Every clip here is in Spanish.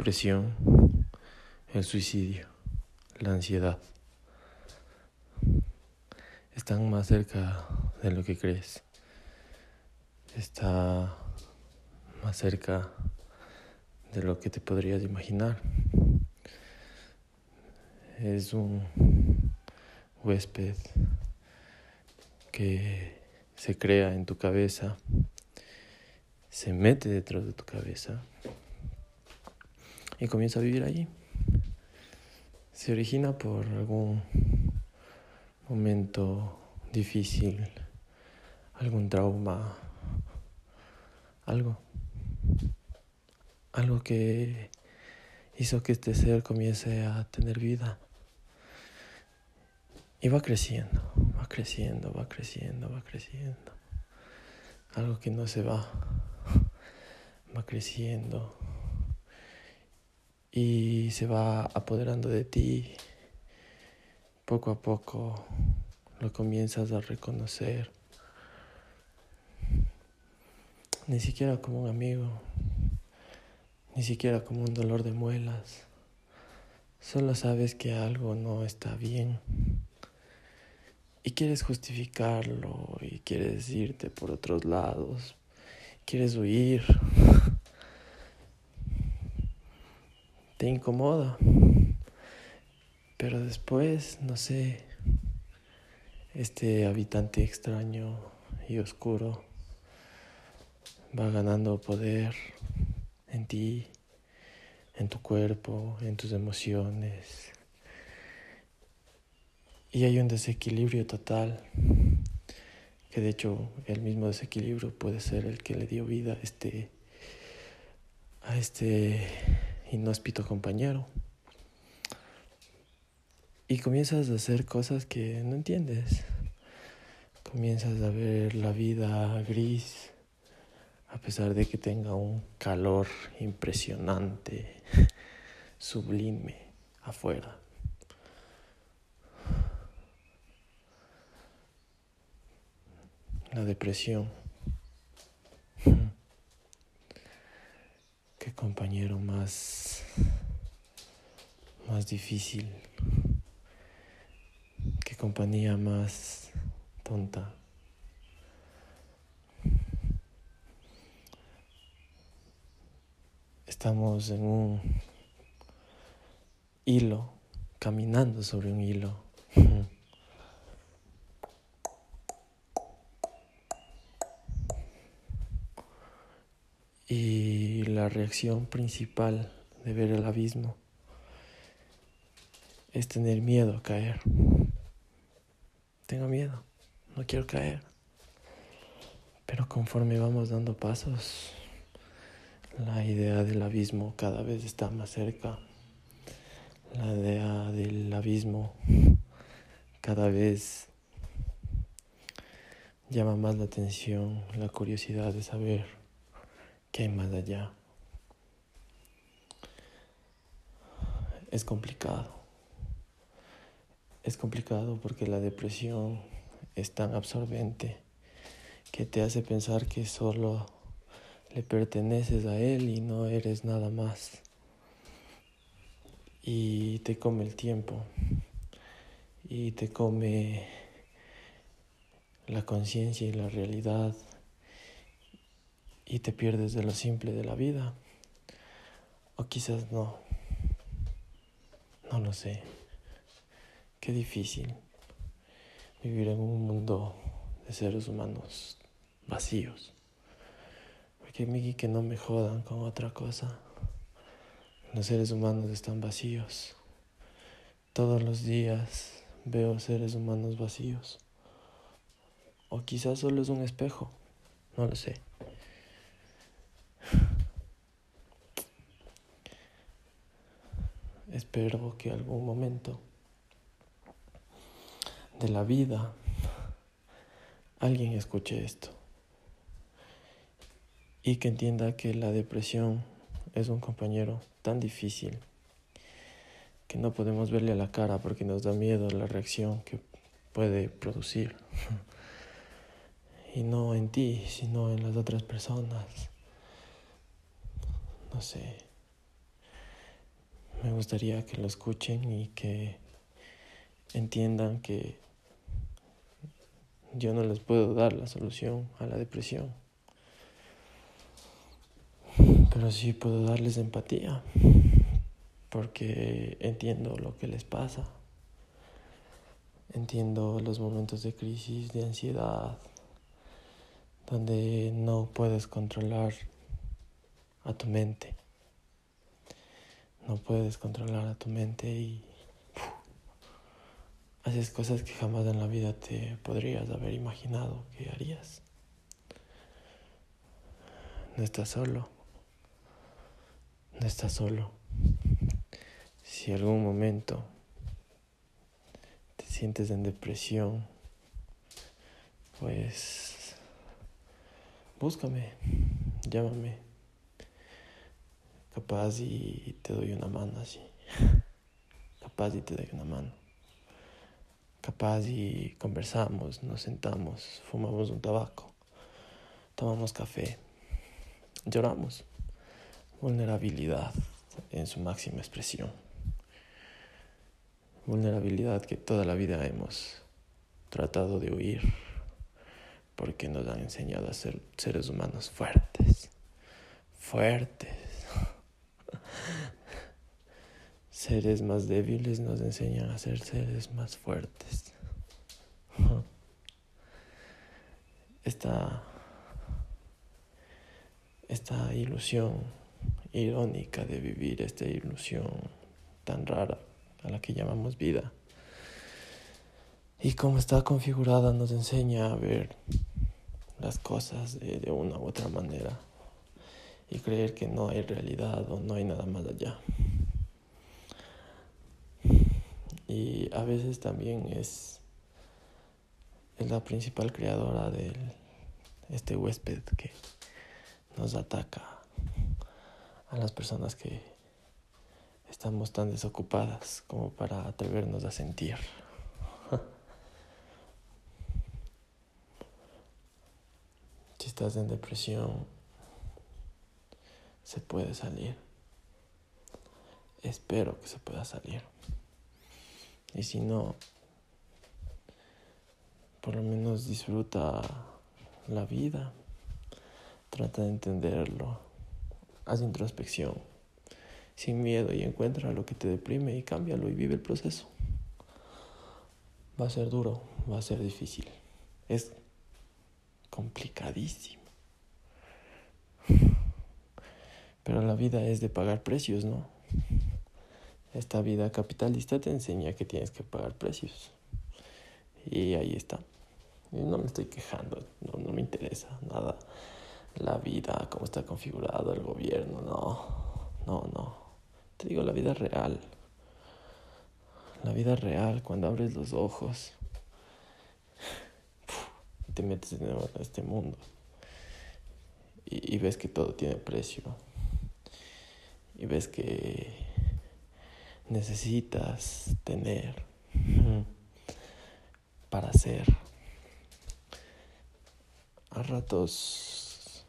depresión, el suicidio, la ansiedad están más cerca de lo que crees. Está más cerca de lo que te podrías imaginar. Es un huésped que se crea en tu cabeza, se mete dentro de tu cabeza y comienza a vivir allí. Se origina por algún momento difícil, algún trauma, algo, algo que hizo que este ser comience a tener vida. Y va creciendo, va creciendo, va creciendo, va creciendo. Algo que no se va, va creciendo y se va apoderando de ti poco a poco lo comienzas a reconocer. Ni siquiera como un amigo, ni siquiera como un dolor de muelas. Solo sabes que algo no está bien y quieres justificarlo y quieres irte por otros lados, quieres huir. Te incomoda. Pero después, no sé, este habitante extraño y oscuro va ganando poder en ti, en tu cuerpo, en tus emociones. Y hay un desequilibrio total, que de hecho el mismo desequilibrio puede ser el que le dio vida a este, a este inhóspito compañero. Y comienzas a hacer cosas que no entiendes. Comienzas a ver la vida gris, a pesar de que tenga un calor impresionante, sublime afuera. La depresión. Compañero más más difícil compañía más tonta. Estamos en un hilo, caminando sobre un hilo. La reacción principal de ver el abismo es tener miedo a caer. Tengo miedo, no quiero caer. Pero conforme vamos dando pasos, la idea del abismo cada vez está más cerca. La idea del abismo cada vez llama más la atención, la curiosidad de saber qué hay más allá. Es complicado. Es complicado porque la depresión es tan absorbente que te hace pensar que solo le perteneces a él y no eres nada más. Y te come el tiempo y te come la conciencia y la realidad y te pierdes de lo simple de la vida. O quizás no. No lo sé. Qué difícil vivir en un mundo de seres humanos vacíos. Porque Miki que no me jodan con otra cosa. Los seres humanos están vacíos. Todos los días veo seres humanos vacíos. O quizás solo es un espejo. No lo sé. Espero que algún momento de la vida, alguien escuche esto y que entienda que la depresión es un compañero tan difícil que no podemos verle a la cara porque nos da miedo la reacción que puede producir. Y no en ti, sino en las otras personas. No sé. Me gustaría que lo escuchen y que entiendan que yo no les puedo dar la solución a la depresión, pero sí puedo darles empatía, porque entiendo lo que les pasa, entiendo los momentos de crisis, de ansiedad, donde no puedes controlar a tu mente, no puedes controlar a tu mente y haces cosas que jamás en la vida te podrías haber imaginado que harías. No estás solo. No estás solo. Si algún momento te sientes en depresión, pues búscame, llámame. Capaz y te doy una mano así. Capaz y te doy una mano capaz y conversamos, nos sentamos, fumamos un tabaco, tomamos café, lloramos. Vulnerabilidad en su máxima expresión. Vulnerabilidad que toda la vida hemos tratado de huir porque nos han enseñado a ser seres humanos fuertes, fuertes. Seres más débiles nos enseñan a ser seres más fuertes. Esta, esta ilusión irónica de vivir, esta ilusión tan rara a la que llamamos vida. Y cómo está configurada nos enseña a ver las cosas de, de una u otra manera y creer que no hay realidad o no hay nada más allá. Y a veces también es, es la principal creadora de este huésped que nos ataca a las personas que estamos tan desocupadas como para atrevernos a sentir. si estás en depresión, se puede salir. Espero que se pueda salir. Y si no, por lo menos disfruta la vida, trata de entenderlo, haz introspección, sin miedo y encuentra lo que te deprime y cámbialo y vive el proceso. Va a ser duro, va a ser difícil, es complicadísimo. Pero la vida es de pagar precios, ¿no? Esta vida capitalista te enseña que tienes que pagar precios. Y ahí está. Y no me estoy quejando, no, no me interesa nada la vida, cómo está configurado el gobierno, no, no, no. Te digo la vida real. La vida real, cuando abres los ojos y te metes en este mundo y ves que todo tiene precio y ves que necesitas tener para ser. A ratos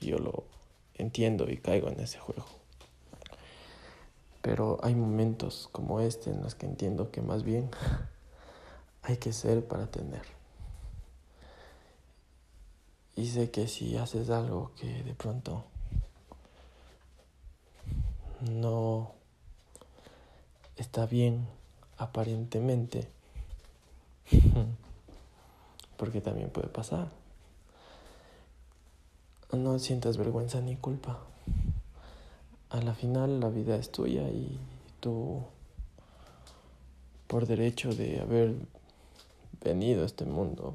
yo lo entiendo y caigo en ese juego. Pero hay momentos como este en los que entiendo que más bien hay que ser para tener. Y sé que si haces algo que de pronto no está bien aparentemente, porque también puede pasar. No sientas vergüenza ni culpa. A la final la vida es tuya y tú, por derecho de haber venido a este mundo,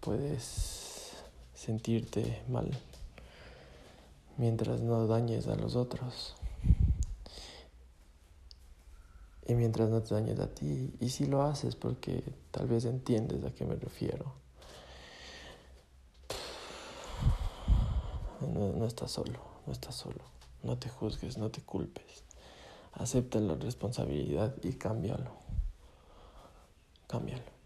puedes sentirte mal mientras no dañes a los otros. Y mientras no te dañes a ti, y si lo haces porque tal vez entiendes a qué me refiero. No, estás solo, no estás solo. No te juzgues, no te culpes. Acepta la responsabilidad y cámbialo. Cámbialo.